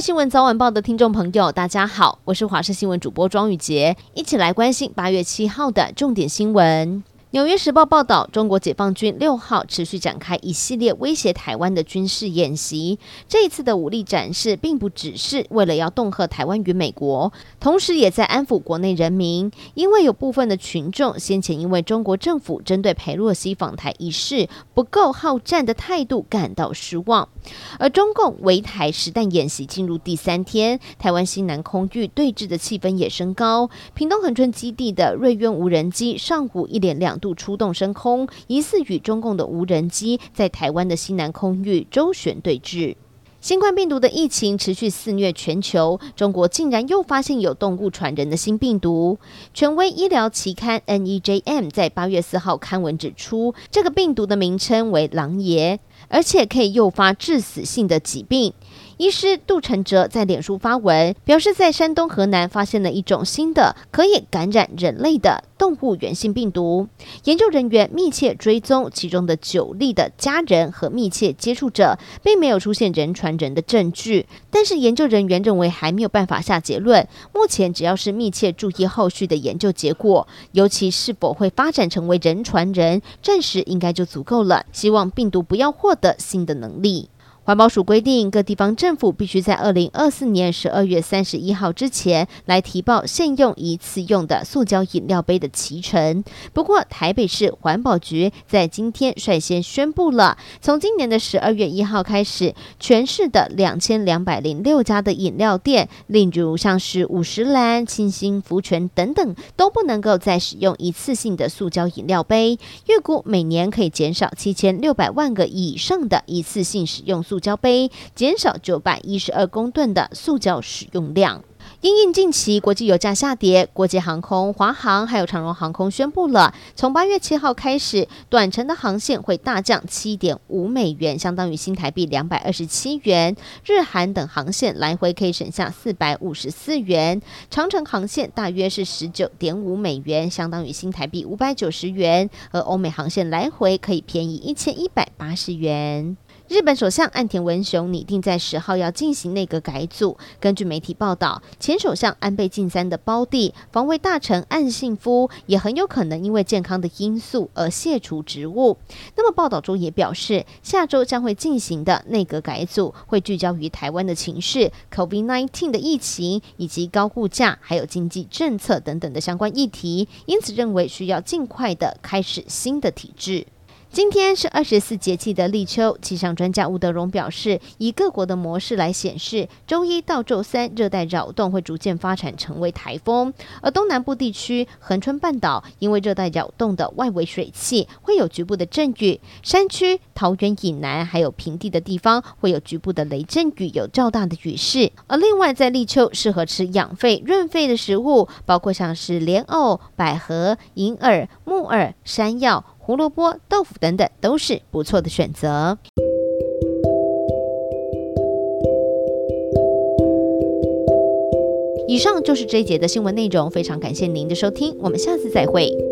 新闻早晚报的听众朋友，大家好，我是华视新闻主播庄雨洁，一起来关心八月七号的重点新闻。纽约时报报道，中国解放军六号持续展开一系列威胁台湾的军事演习。这一次的武力展示，并不只是为了要恫吓台湾与美国，同时也在安抚国内人民。因为有部分的群众先前因为中国政府针对裴洛西访台一事不够好战的态度感到失望。而中共围台实弹演习进入第三天，台湾西南空域对峙的气氛也升高。屏东恒春基地的瑞渊无人机上午一连两出动升空，疑似与中共的无人机在台湾的西南空域周旋对峙。新冠病毒的疫情持续肆虐全球，中国竟然又发现有动物传人的新病毒。权威医疗期刊 NEJM 在八月四号刊文指出，这个病毒的名称为“狼爷”。而且可以诱发致死性的疾病。医师杜承哲在脸书发文表示，在山东、河南发现了一种新的可以感染人类的动物源性病毒。研究人员密切追踪其中的九例的家人和密切接触者，并没有出现人传人的证据。但是研究人员认为还没有办法下结论。目前只要是密切注意后续的研究结果，尤其是否会发展成为人传人，暂时应该就足够了。希望病毒不要获得新的能力。环保署规定，各地方政府必须在二零二四年十二月三十一号之前来提报现用一次用的塑胶饮料杯的期程。不过，台北市环保局在今天率先宣布了，从今年的十二月一号开始，全市的两千两百零六家的饮料店，例如像是五十岚、清新、福泉等等，都不能够再使用一次性的塑胶饮料杯。预估每年可以减少七千六百万个以上的一次性使用塑。塑胶杯减少九百一十二公吨的塑胶使用量。因应近期国际油价下跌，国际航空、华航还有长荣航空宣布了，从八月七号开始，短程的航线会大降七点五美元，相当于新台币两百二十七元；日韩等航线来回可以省下四百五十四元，长程航线大约是十九点五美元，相当于新台币五百九十元；而欧美航线来回可以便宜一千一百八十元。日本首相岸田文雄拟定在十号要进行内阁改组。根据媒体报道，前首相安倍晋三的胞弟防卫大臣岸信夫也很有可能因为健康的因素而卸除职务。那么报道中也表示，下周将会进行的内阁改组会聚焦于台湾的情势、COVID-19 的疫情以及高物价，还有经济政策等等的相关议题。因此认为需要尽快的开始新的体制。今天是二十四节气的立秋，气象专家吴德荣表示，以各国的模式来显示，周一到周三热带扰动会逐渐发展成为台风，而东南部地区、恒春半岛因为热带扰动的外围水汽会有局部的阵雨，山区、桃园以南还有平地的地方会有局部的雷阵雨，有较大的雨势。而另外在立秋适合吃养肺润肺的食物，包括像是莲藕、百合、银耳、木耳、山药。胡萝卜、豆腐等等都是不错的选择。以上就是这一节的新闻内容，非常感谢您的收听，我们下次再会。